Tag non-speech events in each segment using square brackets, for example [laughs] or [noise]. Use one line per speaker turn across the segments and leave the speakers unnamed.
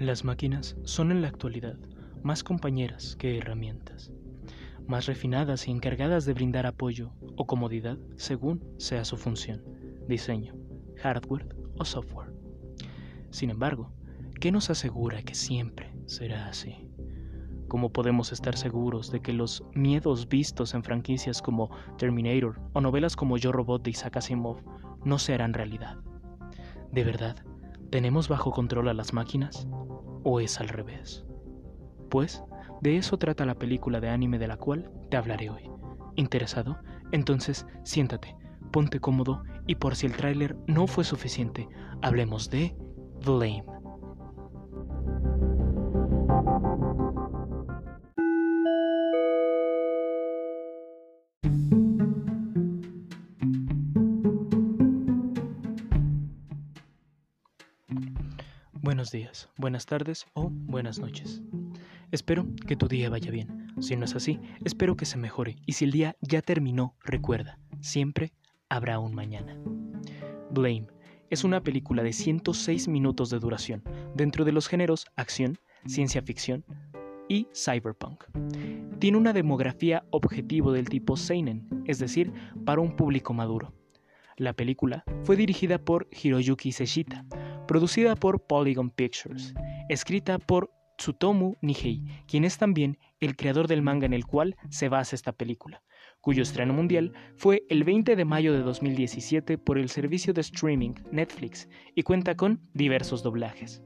Las máquinas son en la actualidad más compañeras que herramientas, más refinadas y encargadas de brindar apoyo o comodidad según sea su función, diseño, hardware o software. Sin embargo, ¿qué nos asegura que siempre será así? ¿Cómo podemos estar seguros de que los miedos vistos en franquicias como Terminator o novelas como Yo Robot de Isaac Asimov no se harán realidad? ¿De verdad tenemos bajo control a las máquinas? ¿O es al revés? Pues de eso trata la película de anime de la cual te hablaré hoy. ¿Interesado? Entonces siéntate, ponte cómodo y por si el tráiler no fue suficiente, hablemos de Blame. Buenos días, buenas tardes o buenas noches. Espero que tu día vaya bien. Si no es así, espero que se mejore. Y si el día ya terminó, recuerda, siempre habrá un mañana. Blame es una película de 106 minutos de duración, dentro de los géneros acción, ciencia ficción y cyberpunk. Tiene una demografía objetivo del tipo Seinen, es decir, para un público maduro. La película fue dirigida por Hiroyuki Seshita, producida por Polygon Pictures, escrita por Tsutomu Nihei, quien es también el creador del manga en el cual se basa esta película, cuyo estreno mundial fue el 20 de mayo de 2017 por el servicio de streaming Netflix y cuenta con diversos doblajes.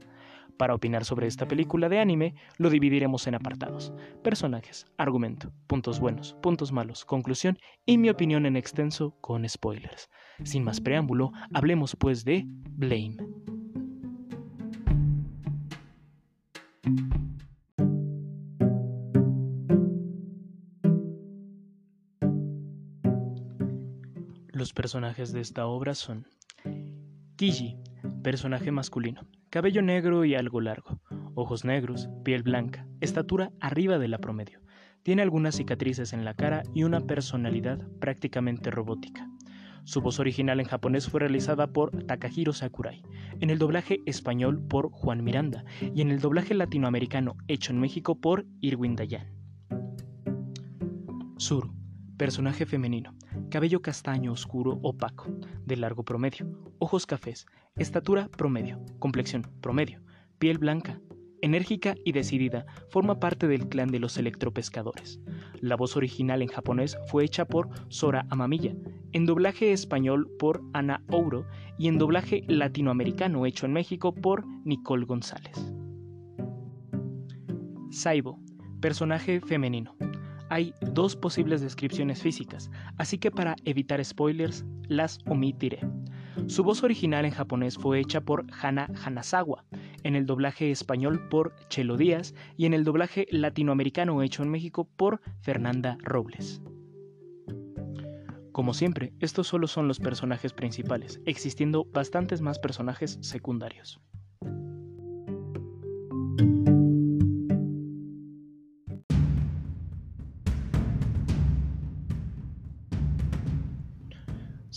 Para opinar sobre esta película de anime, lo dividiremos en apartados, personajes, argumento, puntos buenos, puntos malos, conclusión y mi opinión en extenso con spoilers. Sin más preámbulo, hablemos pues de Blame. Los personajes de esta obra son Kiji, personaje masculino, cabello negro y algo largo, ojos negros, piel blanca, estatura arriba de la promedio. Tiene algunas cicatrices en la cara y una personalidad prácticamente robótica. Su voz original en japonés fue realizada por Takahiro Sakurai, en el doblaje español por Juan Miranda y en el doblaje latinoamericano hecho en México por Irwin Dayan. Suru, personaje femenino, cabello castaño oscuro opaco, de largo promedio, ojos cafés, estatura promedio, complexión promedio, piel blanca, enérgica y decidida, forma parte del clan de los electropescadores. La voz original en japonés fue hecha por Sora Amamiya, en doblaje español por Ana Ouro y en doblaje latinoamericano hecho en México por Nicole González. Saibo, personaje femenino. Hay dos posibles descripciones físicas, así que para evitar spoilers las omitiré. Su voz original en japonés fue hecha por Hana Hanazawa, en el doblaje español por Chelo Díaz y en el doblaje latinoamericano hecho en México por Fernanda Robles. Como siempre, estos solo son los personajes principales, existiendo bastantes más personajes secundarios.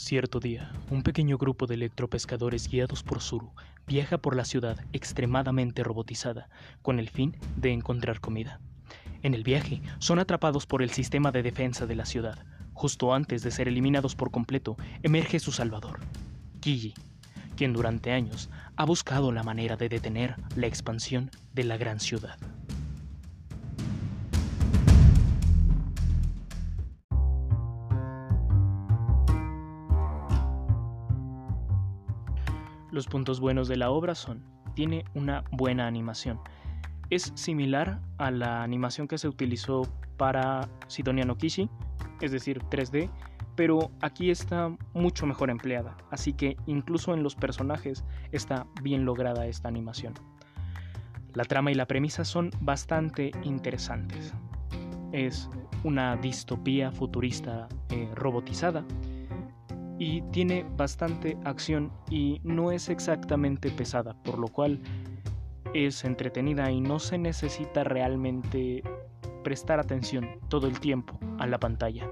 Cierto día, un pequeño grupo de electropescadores guiados por Zuru viaja por la ciudad extremadamente robotizada con el fin de encontrar comida. En el viaje, son atrapados por el sistema de defensa de la ciudad. Justo antes de ser eliminados por completo, emerge su salvador, Kiji, quien durante años ha buscado la manera de detener la expansión de la gran ciudad. Los puntos buenos de la obra son, tiene una buena animación. Es similar a la animación que se utilizó para Sidonia no Kishi, es decir, 3D, pero aquí está mucho mejor empleada, así que incluso en los personajes está bien lograda esta animación. La trama y la premisa son bastante interesantes. Es una distopía futurista eh, robotizada y tiene bastante acción y no es exactamente pesada, por lo cual es entretenida y no se necesita realmente prestar atención todo el tiempo a la pantalla.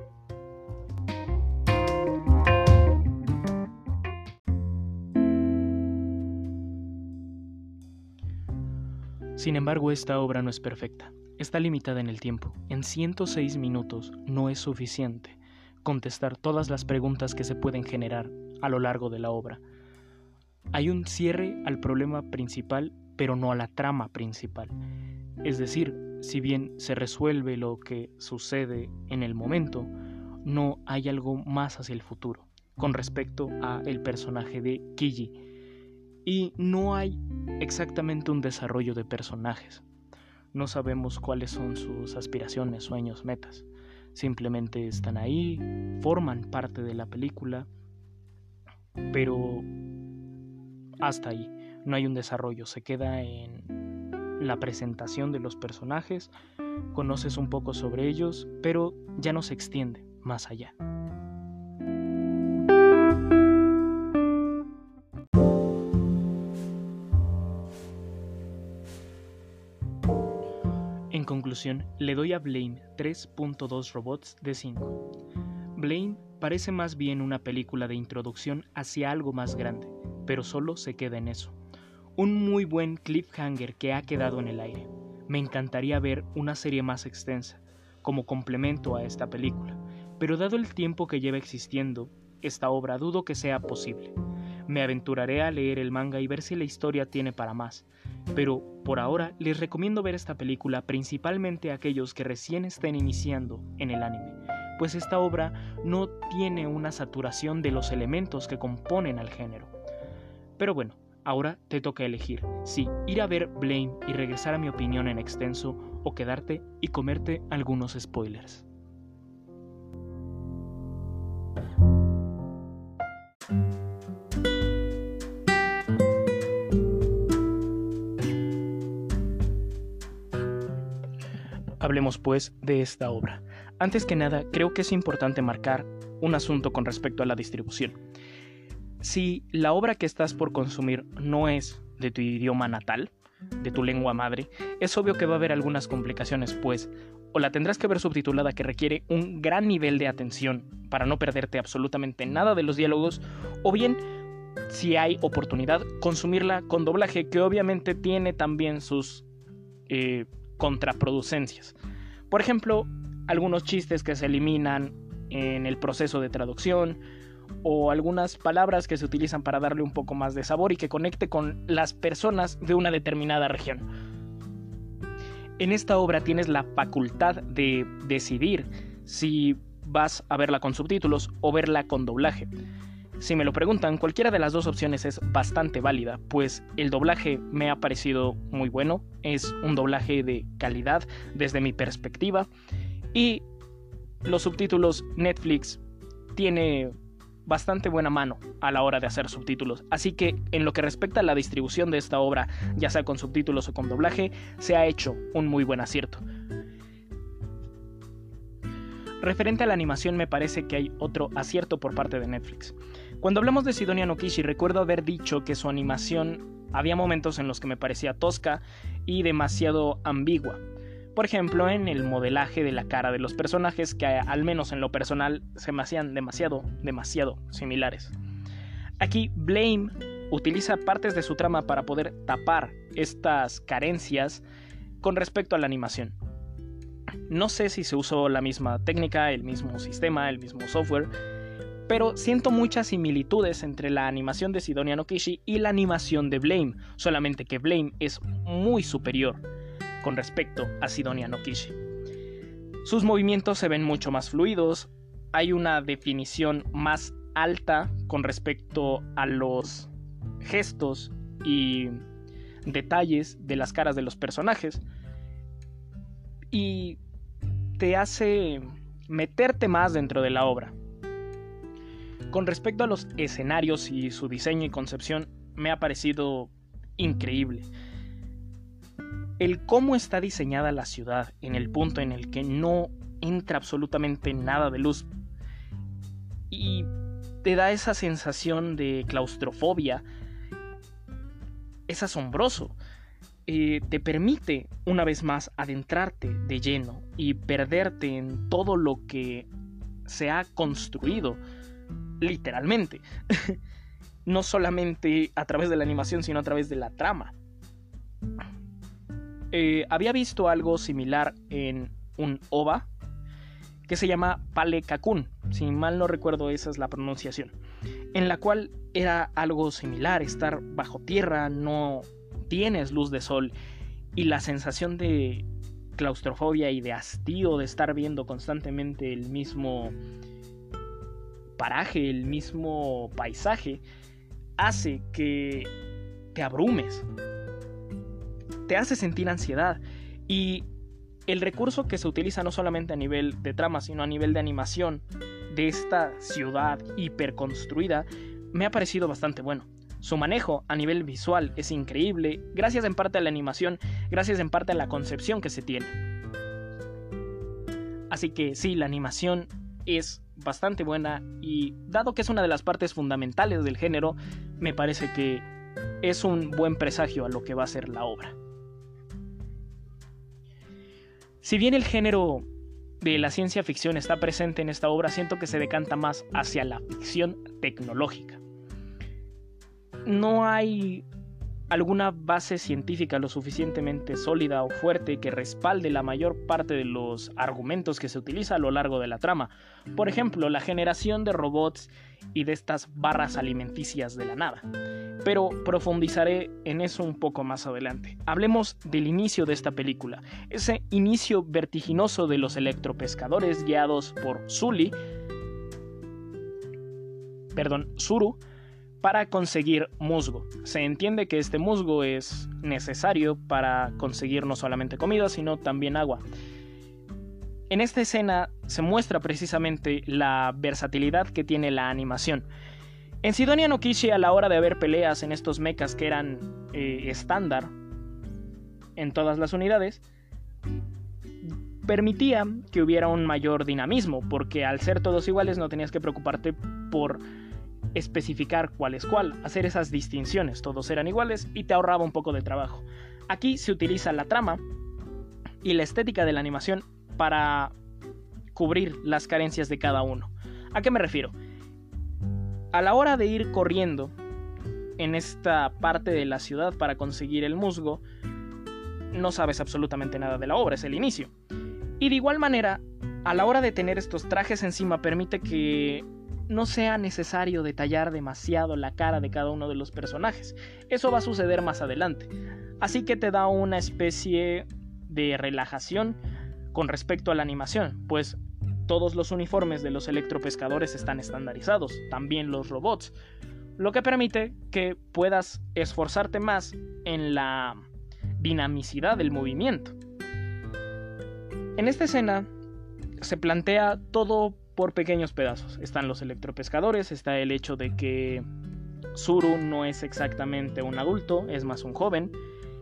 Sin embargo, esta obra no es perfecta. Está limitada en el tiempo. En 106 minutos no es suficiente contestar todas las preguntas que se pueden generar a lo largo de la obra. Hay un cierre al problema principal, pero no a la trama principal. Es decir, si bien se resuelve lo que sucede en el momento, no hay algo más hacia el futuro con respecto a el personaje de Kiji y no hay exactamente un desarrollo de personajes. No sabemos cuáles son sus aspiraciones, sueños, metas. Simplemente están ahí, forman parte de la película, pero hasta ahí. No hay un desarrollo, se queda en la presentación de los personajes, conoces un poco sobre ellos, pero ya no se extiende más allá. Le doy a Blame 3.2 robots de 5. Blame parece más bien una película de introducción hacia algo más grande, pero solo se queda en eso. Un muy buen cliffhanger que ha quedado en el aire. Me encantaría ver una serie más extensa, como complemento a esta película, pero dado el tiempo que lleva existiendo, esta obra dudo que sea posible. Me aventuraré a leer el manga y ver si la historia tiene para más, pero por ahora les recomiendo ver esta película principalmente a aquellos que recién estén iniciando en el anime, pues esta obra no tiene una saturación de los elementos que componen al género. Pero bueno, ahora te toca elegir si ir a ver Blame y regresar a mi opinión en extenso o quedarte y comerte algunos spoilers. Hablemos pues de esta obra. Antes que nada, creo que es importante marcar un asunto con respecto a la distribución. Si la obra que estás por consumir no es de tu idioma natal, de tu lengua madre, es obvio que va a haber algunas complicaciones, pues o la tendrás que ver subtitulada que requiere un gran nivel de atención para no perderte absolutamente nada de los diálogos, o bien, si hay oportunidad, consumirla con doblaje, que obviamente tiene también sus eh, contraproducencias. Por ejemplo, algunos chistes que se eliminan en el proceso de traducción o algunas palabras que se utilizan para darle un poco más de sabor y que conecte con las personas de una determinada región. En esta obra tienes la facultad de decidir si vas a verla con subtítulos o verla con doblaje. Si me lo preguntan, cualquiera de las dos opciones es bastante válida, pues el doblaje me ha parecido muy bueno, es un doblaje de calidad desde mi perspectiva, y los subtítulos Netflix tiene bastante buena mano a la hora de hacer subtítulos, así que en lo que respecta a la distribución de esta obra, ya sea con subtítulos o con doblaje, se ha hecho un muy buen acierto. Referente a la animación me parece que hay otro acierto por parte de Netflix. Cuando hablamos de Sidonia Nokishi recuerdo haber dicho que su animación había momentos en los que me parecía tosca y demasiado ambigua. Por ejemplo, en el modelaje de la cara de los personajes que al menos en lo personal se me hacían demasiado, demasiado similares. Aquí Blame utiliza partes de su trama para poder tapar estas carencias con respecto a la animación. No sé si se usó la misma técnica, el mismo sistema, el mismo software, pero siento muchas similitudes entre la animación de Sidonia Nokishi y la animación de Blame, solamente que Blame es muy superior con respecto a Sidonia Nokishi. Sus movimientos se ven mucho más fluidos, hay una definición más alta con respecto a los gestos y detalles de las caras de los personajes y te hace meterte más dentro de la obra. Con respecto a los escenarios y su diseño y concepción, me ha parecido increíble. El cómo está diseñada la ciudad en el punto en el que no entra absolutamente nada de luz y te da esa sensación de claustrofobia es asombroso. Eh, te permite una vez más adentrarte de lleno y perderte en todo lo que se ha construido literalmente. [laughs] no solamente a través de la animación, sino a través de la trama. eh, había visto algo similar en un OVA que se llama Pale Kakun, si mal no recuerdo esa es la pronunciación, en la cual era algo similar, estar bajo tierra, no tienes luz de sol y la sensación de claustrofobia y de hastío de estar viendo constantemente el mismo paraje, el mismo paisaje, hace que te abrumes, te hace sentir ansiedad y el recurso que se utiliza no solamente a nivel de trama, sino a nivel de animación de esta ciudad hiperconstruida me ha parecido bastante bueno. Su manejo a nivel visual es increíble, gracias en parte a la animación, gracias en parte a la concepción que se tiene. Así que sí, la animación es bastante buena y dado que es una de las partes fundamentales del género, me parece que es un buen presagio a lo que va a ser la obra. Si bien el género de la ciencia ficción está presente en esta obra, siento que se decanta más hacia la ficción tecnológica no hay alguna base científica lo suficientemente sólida o fuerte que respalde la mayor parte de los argumentos que se utiliza a lo largo de la trama. Por ejemplo, la generación de robots y de estas barras alimenticias de la nada. Pero profundizaré en eso un poco más adelante. Hablemos del inicio de esta película, ese inicio vertiginoso de los electropescadores guiados por Sully, perdón, Zuru, para conseguir musgo. Se entiende que este musgo es necesario para conseguir no solamente comida, sino también agua. En esta escena se muestra precisamente la versatilidad que tiene la animación. En Sidonia no Kishi, a la hora de haber peleas en estos mechas que eran eh, estándar en todas las unidades, permitía que hubiera un mayor dinamismo, porque al ser todos iguales no tenías que preocuparte por especificar cuál es cuál, hacer esas distinciones, todos eran iguales y te ahorraba un poco de trabajo. Aquí se utiliza la trama y la estética de la animación para cubrir las carencias de cada uno. ¿A qué me refiero? A la hora de ir corriendo en esta parte de la ciudad para conseguir el musgo, no sabes absolutamente nada de la obra, es el inicio. Y de igual manera, a la hora de tener estos trajes encima permite que no sea necesario detallar demasiado la cara de cada uno de los personajes. Eso va a suceder más adelante. Así que te da una especie de relajación con respecto a la animación, pues todos los uniformes de los electropescadores están estandarizados, también los robots, lo que permite que puedas esforzarte más en la dinamicidad del movimiento. En esta escena se plantea todo por pequeños pedazos. Están los electropescadores, está el hecho de que Zuru no es exactamente un adulto, es más un joven,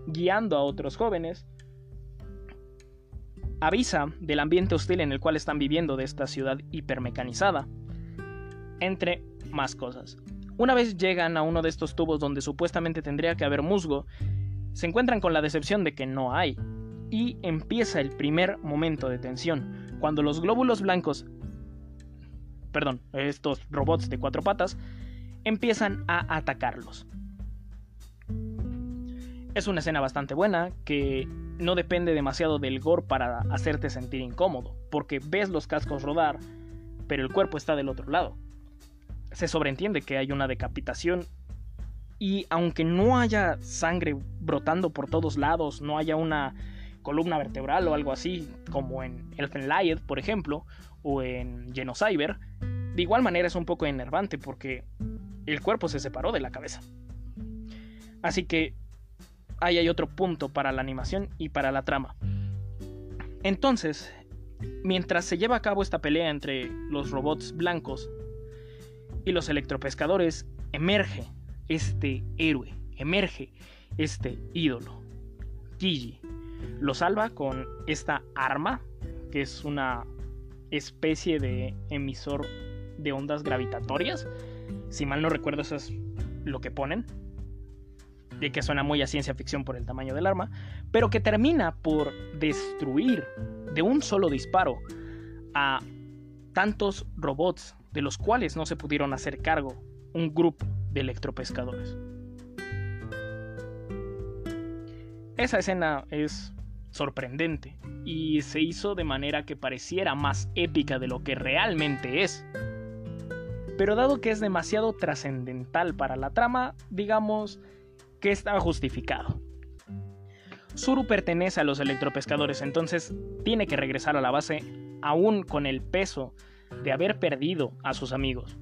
guiando a otros jóvenes. Avisa del ambiente hostil en el cual están viviendo de esta ciudad hipermecanizada, entre más cosas. Una vez llegan a uno de estos tubos donde supuestamente tendría que haber musgo, se encuentran con la decepción de que no hay, y empieza el primer momento de tensión, cuando los glóbulos blancos perdón, estos robots de cuatro patas, empiezan a atacarlos. Es una escena bastante buena que no depende demasiado del gore para hacerte sentir incómodo, porque ves los cascos rodar, pero el cuerpo está del otro lado. Se sobreentiende que hay una decapitación y aunque no haya sangre brotando por todos lados, no haya una columna vertebral o algo así, como en Elfenlied, por ejemplo, o en Genocyber, de igual manera es un poco enervante porque el cuerpo se separó de la cabeza. Así que ahí hay otro punto para la animación y para la trama. Entonces, mientras se lleva a cabo esta pelea entre los robots blancos y los electropescadores, emerge este héroe, emerge este ídolo. Gigi lo salva con esta arma, que es una especie de emisor de ondas gravitatorias. Si mal no recuerdo, eso es lo que ponen. De que suena muy a ciencia ficción por el tamaño del arma. Pero que termina por destruir de un solo disparo a tantos robots de los cuales no se pudieron hacer cargo un grupo de electropescadores. Esa escena es sorprendente y se hizo de manera que pareciera más épica de lo que realmente es. Pero dado que es demasiado trascendental para la trama, digamos que estaba justificado. Zuru pertenece a los electropescadores, entonces tiene que regresar a la base aún con el peso de haber perdido a sus amigos.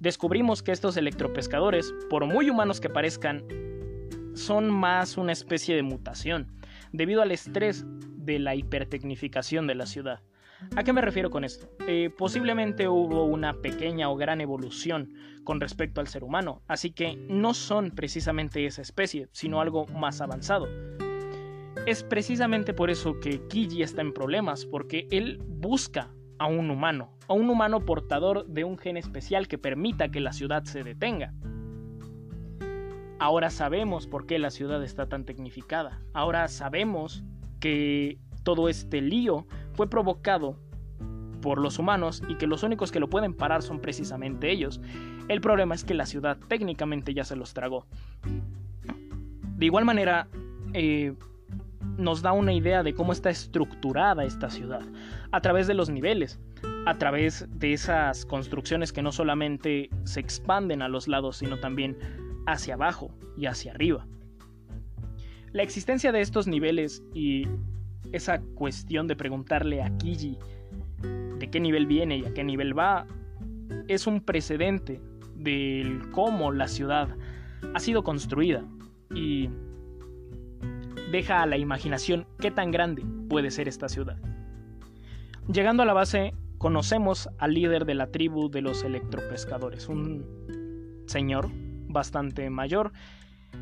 Descubrimos que estos electropescadores, por muy humanos que parezcan, son más una especie de mutación, debido al estrés de la hipertecnificación de la ciudad. ¿A qué me refiero con esto? Eh, posiblemente hubo una pequeña o gran evolución con respecto al ser humano, así que no son precisamente esa especie, sino algo más avanzado. Es precisamente por eso que Kiji está en problemas, porque él busca a un humano, a un humano portador de un gen especial que permita que la ciudad se detenga. Ahora sabemos por qué la ciudad está tan tecnificada. Ahora sabemos que todo este lío fue provocado por los humanos y que los únicos que lo pueden parar son precisamente ellos. El problema es que la ciudad técnicamente ya se los tragó. De igual manera, eh, nos da una idea de cómo está estructurada esta ciudad, a través de los niveles, a través de esas construcciones que no solamente se expanden a los lados, sino también hacia abajo y hacia arriba. La existencia de estos niveles y esa cuestión de preguntarle a Kiji de qué nivel viene y a qué nivel va es un precedente del cómo la ciudad ha sido construida y deja a la imaginación qué tan grande puede ser esta ciudad. Llegando a la base, conocemos al líder de la tribu de los electropescadores, un señor bastante mayor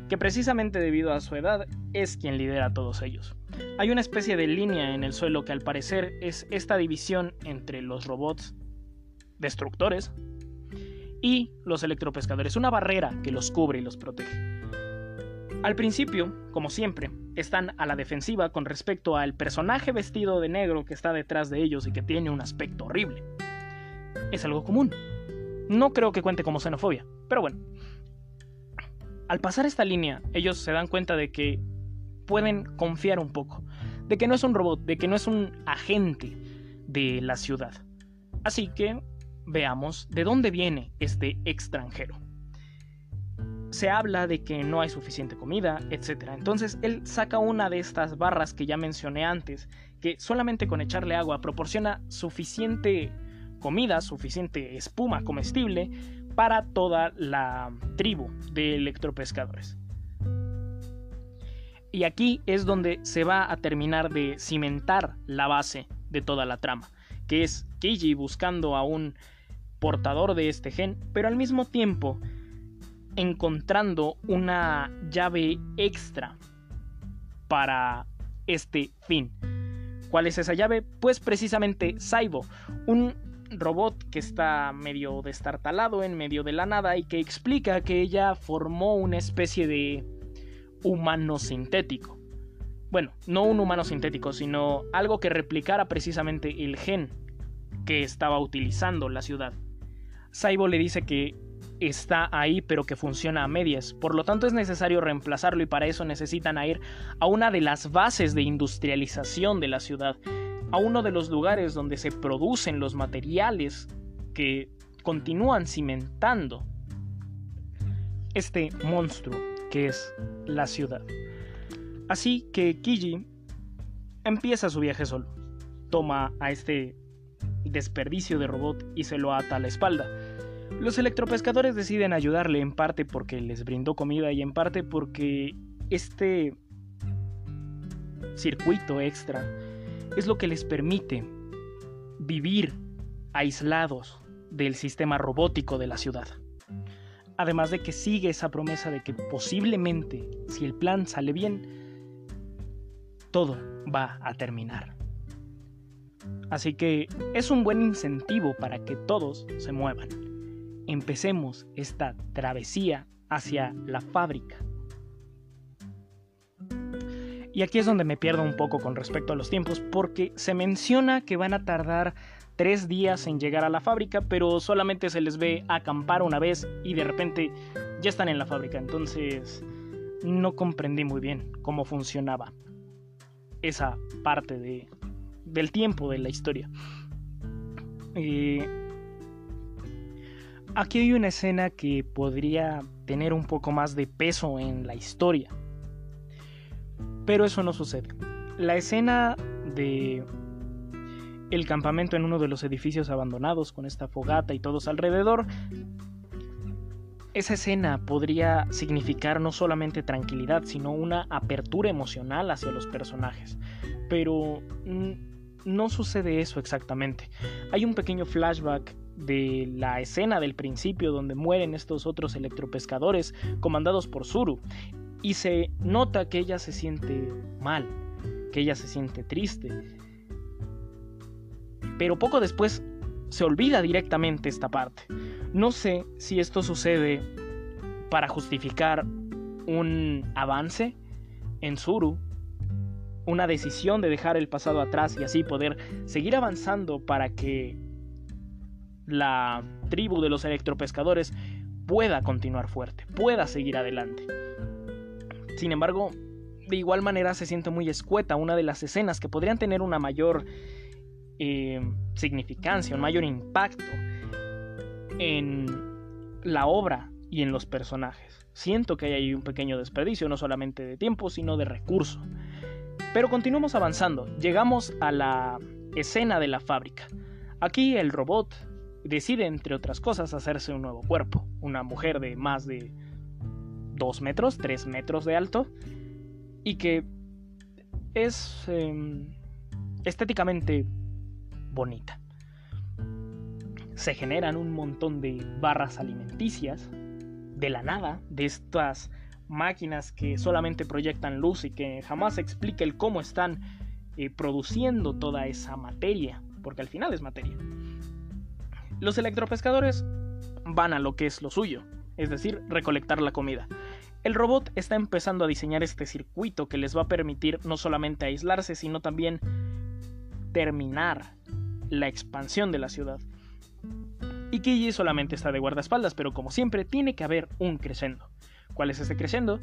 que precisamente debido a su edad es quien lidera a todos ellos. Hay una especie de línea en el suelo que al parecer es esta división entre los robots destructores y los electropescadores, una barrera que los cubre y los protege. Al principio, como siempre, están a la defensiva con respecto al personaje vestido de negro que está detrás de ellos y que tiene un aspecto horrible. Es algo común. No creo que cuente como xenofobia, pero bueno. Al pasar esta línea, ellos se dan cuenta de que pueden confiar un poco, de que no es un robot, de que no es un agente de la ciudad. Así que veamos de dónde viene este extranjero se habla de que no hay suficiente comida, etc. Entonces él saca una de estas barras que ya mencioné antes, que solamente con echarle agua proporciona suficiente comida, suficiente espuma comestible para toda la tribu de electropescadores. Y aquí es donde se va a terminar de cimentar la base de toda la trama, que es Kiji buscando a un portador de este gen, pero al mismo tiempo encontrando una llave extra para este fin. ¿Cuál es esa llave? Pues precisamente Saibo, un robot que está medio destartalado en medio de la nada y que explica que ella formó una especie de humano sintético. Bueno, no un humano sintético, sino algo que replicara precisamente el gen que estaba utilizando la ciudad. Saibo le dice que está ahí pero que funciona a medias. Por lo tanto es necesario reemplazarlo y para eso necesitan ir a una de las bases de industrialización de la ciudad, a uno de los lugares donde se producen los materiales que continúan cimentando este monstruo que es la ciudad. Así que Kiji empieza su viaje solo. Toma a este desperdicio de robot y se lo ata a la espalda los electropescadores deciden ayudarle en parte porque les brindó comida y en parte porque este circuito extra es lo que les permite vivir aislados del sistema robótico de la ciudad. Además de que sigue esa promesa de que posiblemente, si el plan sale bien, todo va a terminar. Así que es un buen incentivo para que todos se muevan empecemos esta travesía hacia la fábrica. Y aquí es donde me pierdo un poco con respecto a los tiempos, porque se menciona que van a tardar tres días en llegar a la fábrica, pero solamente se les ve acampar una vez y de repente ya están en la fábrica. Entonces no comprendí muy bien cómo funcionaba esa parte de, del tiempo de la historia. Eh, aquí hay una escena que podría tener un poco más de peso en la historia. Pero eso no sucede. La escena de el campamento en uno de los edificios abandonados con esta fogata y todos alrededor esa escena podría significar no solamente tranquilidad, sino una apertura emocional hacia los personajes. Pero no sucede eso exactamente. Hay un pequeño flashback de la escena del principio donde mueren estos otros electropescadores comandados por Zuru y se nota que ella se siente mal, que ella se siente triste. Pero poco después se olvida directamente esta parte. No sé si esto sucede para justificar un avance en Zuru, una decisión de dejar el pasado atrás y así poder seguir avanzando para que la tribu de los electropescadores pueda continuar fuerte, pueda seguir adelante. Sin embargo, de igual manera se siente muy escueta una de las escenas que podrían tener una mayor eh, significancia, un mayor impacto en la obra y en los personajes. Siento que hay ahí un pequeño desperdicio, no solamente de tiempo, sino de recurso. Pero continuamos avanzando. Llegamos a la escena de la fábrica. Aquí el robot decide, entre otras cosas, hacerse un nuevo cuerpo. Una mujer de más de 2 metros, 3 metros de alto, y que es em, estéticamente bonita se generan un montón de barras alimenticias de la nada, de estas máquinas que solamente proyectan luz y que jamás explica el cómo están eh, produciendo toda esa materia, porque al final es materia. Los electropescadores van a lo que es lo suyo, es decir, recolectar la comida. El robot está empezando a diseñar este circuito que les va a permitir no solamente aislarse, sino también terminar la expansión de la ciudad. Y Kiji solamente está de guardaespaldas, pero como siempre tiene que haber un crescendo. ¿Cuál es ese crescendo?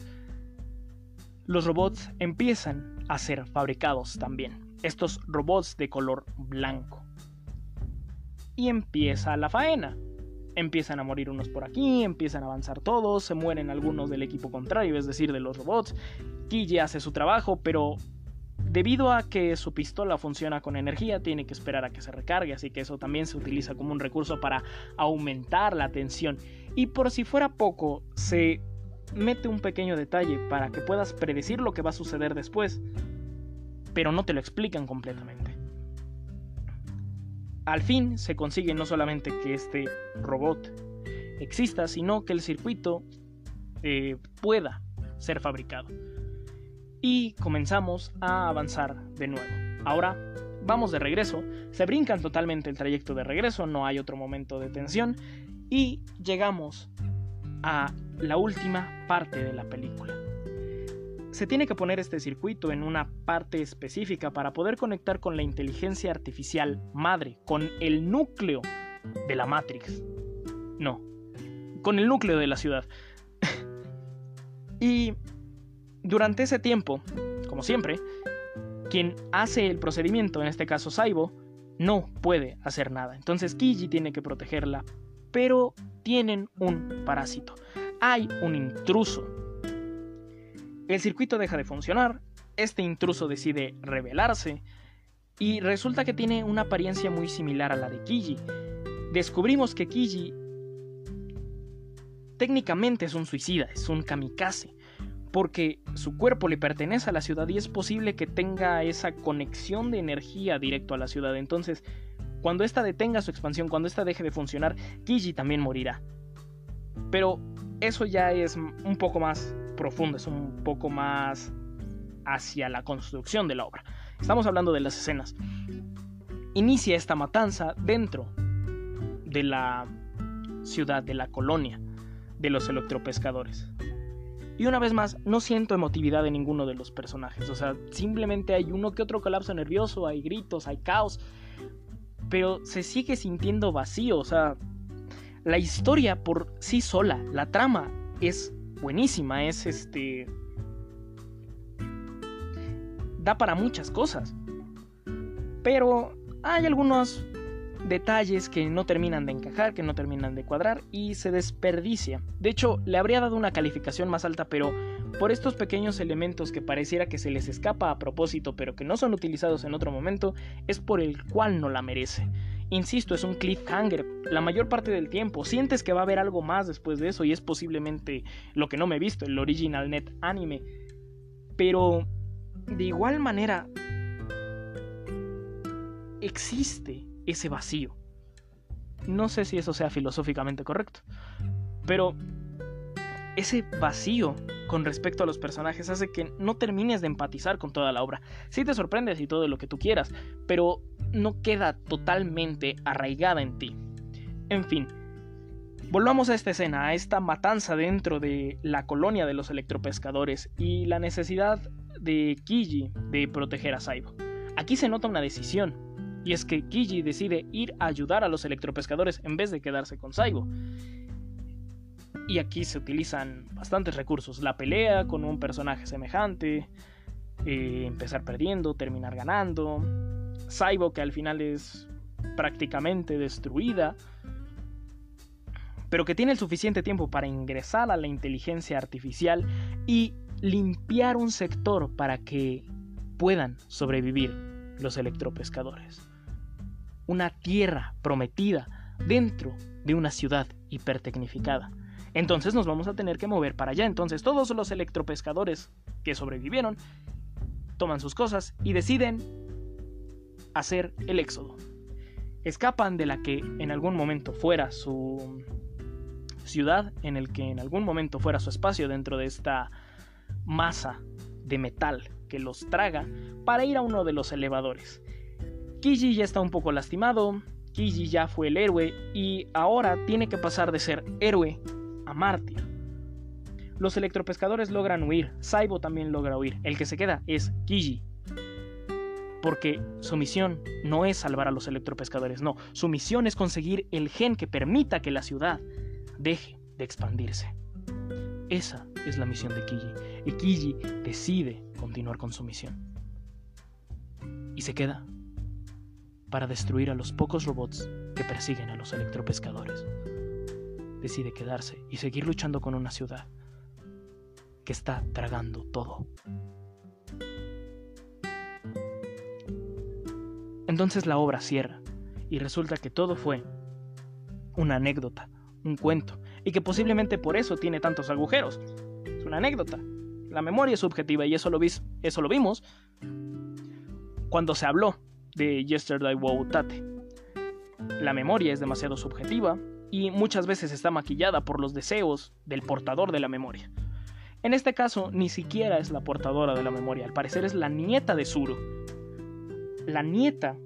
Los robots empiezan a ser fabricados también. Estos robots de color blanco. Y empieza la faena. Empiezan a morir unos por aquí, empiezan a avanzar todos, se mueren algunos del equipo contrario, es decir, de los robots. Kiji hace su trabajo, pero Debido a que su pistola funciona con energía, tiene que esperar a que se recargue, así que eso también se utiliza como un recurso para aumentar la tensión. Y por si fuera poco, se mete un pequeño detalle para que puedas predecir lo que va a suceder después, pero no te lo explican completamente. Al fin se consigue no solamente que este robot exista, sino que el circuito eh, pueda ser fabricado y comenzamos a avanzar de nuevo. Ahora vamos de regreso, se brincan totalmente el trayecto de regreso, no hay otro momento de tensión y llegamos a la última parte de la película. Se tiene que poner este circuito en una parte específica para poder conectar con la inteligencia artificial madre, con el núcleo de la Matrix. No, con el núcleo de la ciudad. [laughs] y durante ese tiempo, como siempre, quien hace el procedimiento, en este caso Saibo, no puede hacer nada. Entonces Kiji tiene que protegerla, pero tienen un parásito. Hay un intruso. El circuito deja de funcionar, este intruso decide rebelarse y resulta que tiene una apariencia muy similar a la de Kiji. Descubrimos que Kiji técnicamente es un suicida, es un kamikaze porque su cuerpo le pertenece a la ciudad y es posible que tenga esa conexión de energía directo a la ciudad. Entonces, cuando ésta detenga su expansión, cuando ésta deje de funcionar, Kiji también morirá. Pero eso ya es un poco más profundo, es un poco más hacia la construcción de la obra. Estamos hablando de las escenas. Inicia esta matanza dentro de la ciudad, de la colonia de los electropescadores. Y una vez más, no siento emotividad en ninguno de los personajes. O sea, simplemente hay uno que otro colapso nervioso, hay gritos, hay caos. Pero se sigue sintiendo vacío. O sea, la historia por sí sola, la trama es buenísima. Es este. da para muchas cosas. Pero hay algunos detalles que no terminan de encajar, que no terminan de cuadrar y se desperdicia. De hecho, le habría dado una calificación más alta, pero por estos pequeños elementos que pareciera que se les escapa a propósito, pero que no son utilizados en otro momento, es por el cual no la merece. Insisto, es un cliffhanger la mayor parte del tiempo. Sientes que va a haber algo más después de eso y es posiblemente lo que no me he visto, el original net anime. Pero de igual manera existe ese vacío. No sé si eso sea filosóficamente correcto, pero ese vacío con respecto a los personajes hace que no termines de empatizar con toda la obra. Sí te sorprendes y todo lo que tú quieras, pero no queda totalmente arraigada en ti. En fin, volvamos a esta escena, a esta matanza dentro de la colonia de los electropescadores y la necesidad de Kiji de proteger a Saibo. Aquí se nota una decisión, y es que Kiji decide ir a ayudar a los electropescadores en vez de quedarse con Saibo. Y aquí se utilizan bastantes recursos. La pelea con un personaje semejante, eh, empezar perdiendo, terminar ganando, Saibo que al final es prácticamente destruida, pero que tiene el suficiente tiempo para ingresar a la inteligencia artificial y limpiar un sector para que puedan sobrevivir los electropescadores una tierra prometida dentro de una ciudad hipertecnificada. Entonces nos vamos a tener que mover para allá. Entonces todos los electropescadores que sobrevivieron toman sus cosas y deciden hacer el éxodo. Escapan de la que en algún momento fuera su ciudad, en el que en algún momento fuera su espacio dentro de esta masa de metal que los traga, para ir a uno de los elevadores. Kiji ya está un poco lastimado, Kiji ya fue el héroe y ahora tiene que pasar de ser héroe a mártir. Los electropescadores logran huir, Saibo también logra huir, el que se queda es Kiji. Porque su misión no es salvar a los electropescadores, no, su misión es conseguir el gen que permita que la ciudad deje de expandirse. Esa es la misión de Kiji, y Kiji decide continuar con su misión. Y se queda para destruir a los pocos robots que persiguen a los electropescadores. Decide quedarse y seguir luchando con una ciudad que está tragando todo. Entonces la obra cierra y resulta que todo fue una anécdota, un cuento, y que posiblemente por eso tiene tantos agujeros. Es una anécdota. La memoria es subjetiva y eso lo, vimos cuando se habló de Yesterday Wow Tate. La memoria es demasiado subjetiva y muchas veces está maquillada por los deseos del portador de la memoria. En este caso, ni siquiera es la portadora de la memoria, al parecer es la nieta de Zuru. La nieta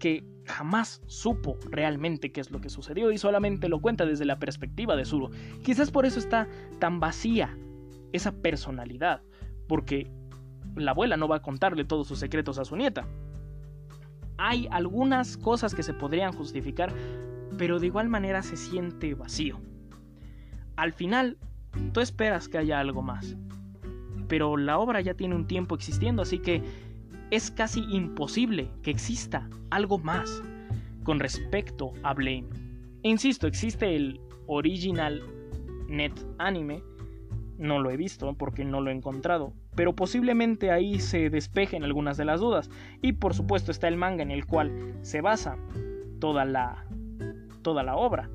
que jamás supo realmente qué es lo que sucedió y solamente lo cuenta desde la perspectiva de Zuru. Quizás por eso está tan vacía esa personalidad, porque la abuela no va a contarle todos sus secretos a su nieta. Hay algunas cosas que se podrían justificar, pero de igual manera se siente vacío. Al final, tú esperas que haya algo más, pero la obra ya tiene un tiempo existiendo, así que es casi imposible que exista algo más con respecto a Blame. insisto, existe el original net anime, no lo he visto porque no lo he encontrado, pero posiblemente ahí se despejen algunas de las dudas. Y por supuesto está el manga en el cual se basa toda la, toda la obra.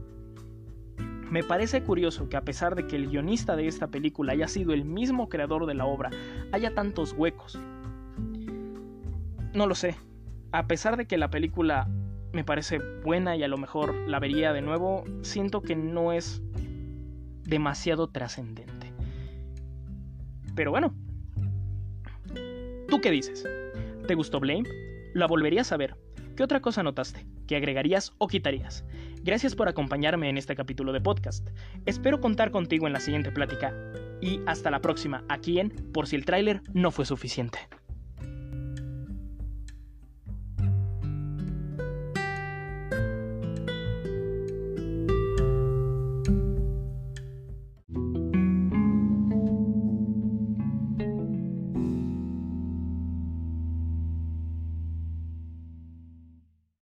Me parece curioso que a pesar de que el guionista de esta película haya sido el mismo creador de la obra, haya tantos huecos. No lo sé. A pesar de que la película me parece buena y a lo mejor la vería de nuevo, siento que no es demasiado trascendente. Pero bueno. ¿Tú qué dices? ¿Te gustó Blame? ¿La volverías a ver? ¿Qué otra cosa notaste? ¿Qué agregarías o quitarías? Gracias por acompañarme en este capítulo de podcast. Espero contar contigo en la siguiente plática. Y hasta la próxima, aquí en Por si el tráiler no fue suficiente.